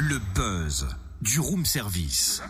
Le buzz du room service.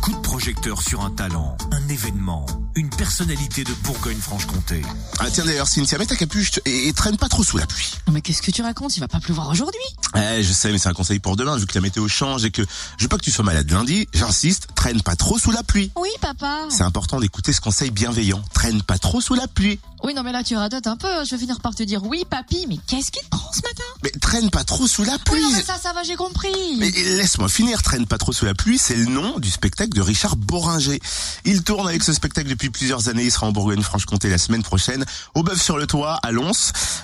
Coup de projecteur sur un talent, un événement, une personnalité de Bourgogne-Franche-Comté. Ah tiens d'ailleurs Cynthia, mets ta capuche et, et traîne pas trop sous la pluie. Non mais qu'est-ce que tu racontes? Il va pas pleuvoir aujourd'hui Eh, je sais, mais c'est un conseil pour demain, vu que la météo change et que je veux pas que tu sois malade lundi. J'insiste, traîne pas trop sous la pluie. Oui papa C'est important d'écouter ce conseil bienveillant. Traîne pas trop sous la pluie. Oui non mais là tu radotes un peu, je vais finir par te dire oui papy, mais qu'est-ce qui te prend ce matin? Mais traîne pas trop sous la Oui pluie. non mais ça ça va j'ai compris Mais laisse-moi finir, traîne pas trop sous la pluie, c'est le nom du spectacle de Richard Boringer. Il tourne avec ce spectacle depuis plusieurs années, il sera en Bourgogne-Franche-Comté la semaine prochaine, au Bœuf sur le Toit à Lons,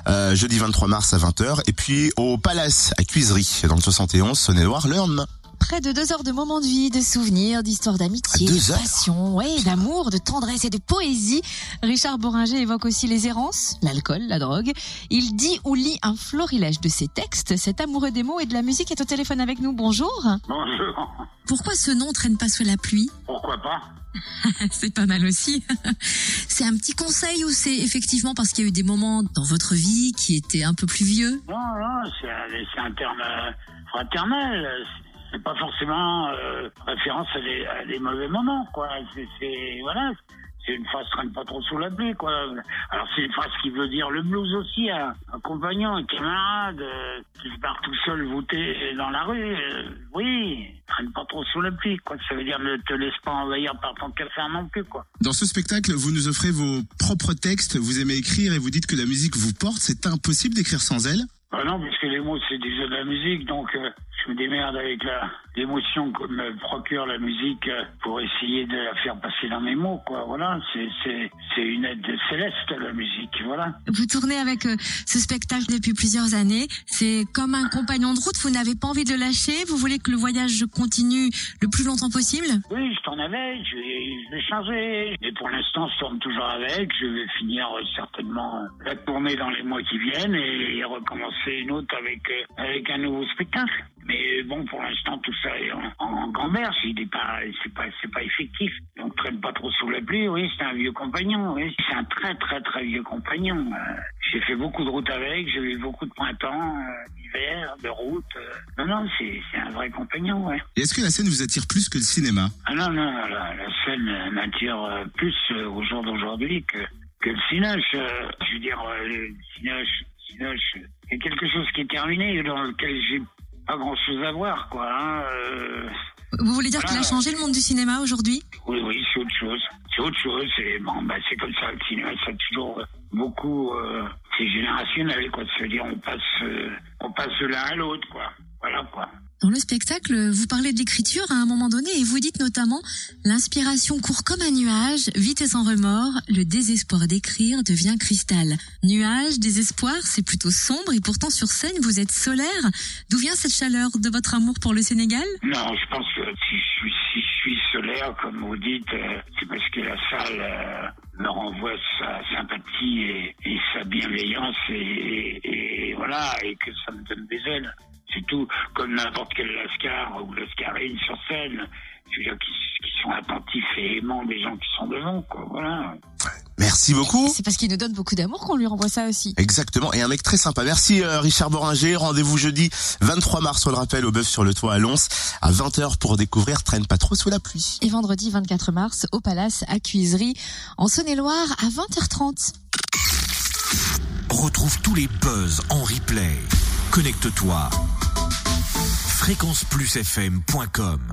euh, jeudi 23 mars à 20h, et puis au Palace à Cuisery, dans le 71, Saône-et-Loire, le. Près de deux heures de moments de vie, de souvenirs, d'histoires d'amitié, de heures passion, ouais, d'amour, de tendresse et de poésie. Richard Boringer évoque aussi les errances, l'alcool, la drogue. Il dit ou lit un florilège de ses textes. Cet amoureux des mots et de la musique est au téléphone avec nous. Bonjour. Bonjour. Pourquoi ce nom traîne pas sous la pluie? Pourquoi pas? C'est pas mal aussi. c'est un petit conseil ou c'est effectivement parce qu'il y a eu des moments dans votre vie qui étaient un peu plus vieux Non, non, c'est un, c'est un terme euh, fraternel. C'est pas forcément euh, référence à des, à des mauvais moments, quoi. C'est, voilà. C'est une phrase traîne pas trop sous la pluie, quoi. Alors c'est une phrase qui veut dire le blues aussi, un, un compagnon, un camarade euh, qui barre tout seul voûté dans la rue. euh, oui, traîne pas trop sous la pluie, quoi. Ça veut dire ne te laisse pas envahir par ton café non plus, quoi. Dans ce spectacle, vous nous offrez vos propres textes, vous aimez écrire et vous dites que la musique vous porte. C'est impossible d'écrire sans elle Bah non, puisque les mots, c'est déjà de la musique, donc euh, je me démerde avec l'émotion que me procure la musique euh, pour essayer de la faire passer dans mes mots, quoi. Voilà, c'est une aide céleste, la musique, voilà. Vous tournez avec euh, ce spectacle depuis plusieurs années. C'est comme un compagnon de route. Vous n'avez pas envie de le lâcher. Vous voulez que le voyage continue le plus longtemps possible? Oui, je tourne avec, je vais, je vais changer. Mais pour l'instant, je tourne toujours avec. Je vais finir euh, certainement la tournée dans les mois qui viennent et, recommencer une autre avec euh, avec un nouveau spectacle. Mais bon, pour l'instant, tout ça est en, en gamberge. Il n'est pas, c'est pas, c'est pas effectif. Donc, traîne pas trop sous la pluie. Oui, c'est un vieux compagnon. Oui, c'est un très, très, très vieux compagnon. Euh, j'ai fait beaucoup de routes avec. J'ai eu beaucoup de printemps, euh, d'hiver, de route. euh. Non, non, c'est, c'est un vrai compagnon. Ouais. Et est-ce que la scène vous attire plus que le cinéma? Ah non, non, la, la scène euh, m'attire euh, plus au jour d'aujourd'hui que, que le cinoche. je veux dire, le cinoche, cinoche, c'est quelque chose qui est terminé, dans lequel j'ai pas grand-chose à voir, quoi. hein, euh, Vous voulez dire qu'il a changé le monde du cinéma aujourd'hui? Oui, oui, c'est autre chose. C'est autre chose. C'est bon, bah, c'est comme ça. Le cinéma, ça a toujours beaucoup. Euh, c'est générationnel, quoi. Ça veut dire on passe, euh, on passe de l'un à l'autre, quoi. Voilà, quoi. Dans le spectacle, vous parlez de l'écriture à un moment donné et vous dites notamment l'inspiration court comme un nuage, vite et sans remords, le désespoir d'écrire devient cristal. Nuage, désespoir, c'est plutôt sombre et pourtant sur scène vous êtes solaire. D'où vient cette chaleur de votre amour pour le Sénégal? Non, je pense que si je suis, si je suis solaire, comme vous dites, euh, c'est parce que la salle euh, me renvoie sa sympathie et, sa bienveillance et- et voilà, et que ça me donne des ailes. C'est tout, comme n'importe quel lascar ou lascarine sur scène. Je veux dire, qui, qui sont attentifs et aimants des gens qui sont devant, quoi, voilà. Merci beaucoup. C'est parce qu'il nous donne beaucoup d'amour qu'on lui renvoie ça aussi. Exactement, et un mec très sympa. Merci euh, Richard Boringer. Rendez-vous jeudi 23 mars, on le rappelle, au Bœuf sur le Toit à Lons, à 20h pour découvrir Traîne pas trop sous la pluie. Et vendredi 24 mars au Palace à Cuisery en Saône-et-Loire à 20h30. Retrouve tous les buzz en replay. Connecte-toi. fréquenceplusfm.com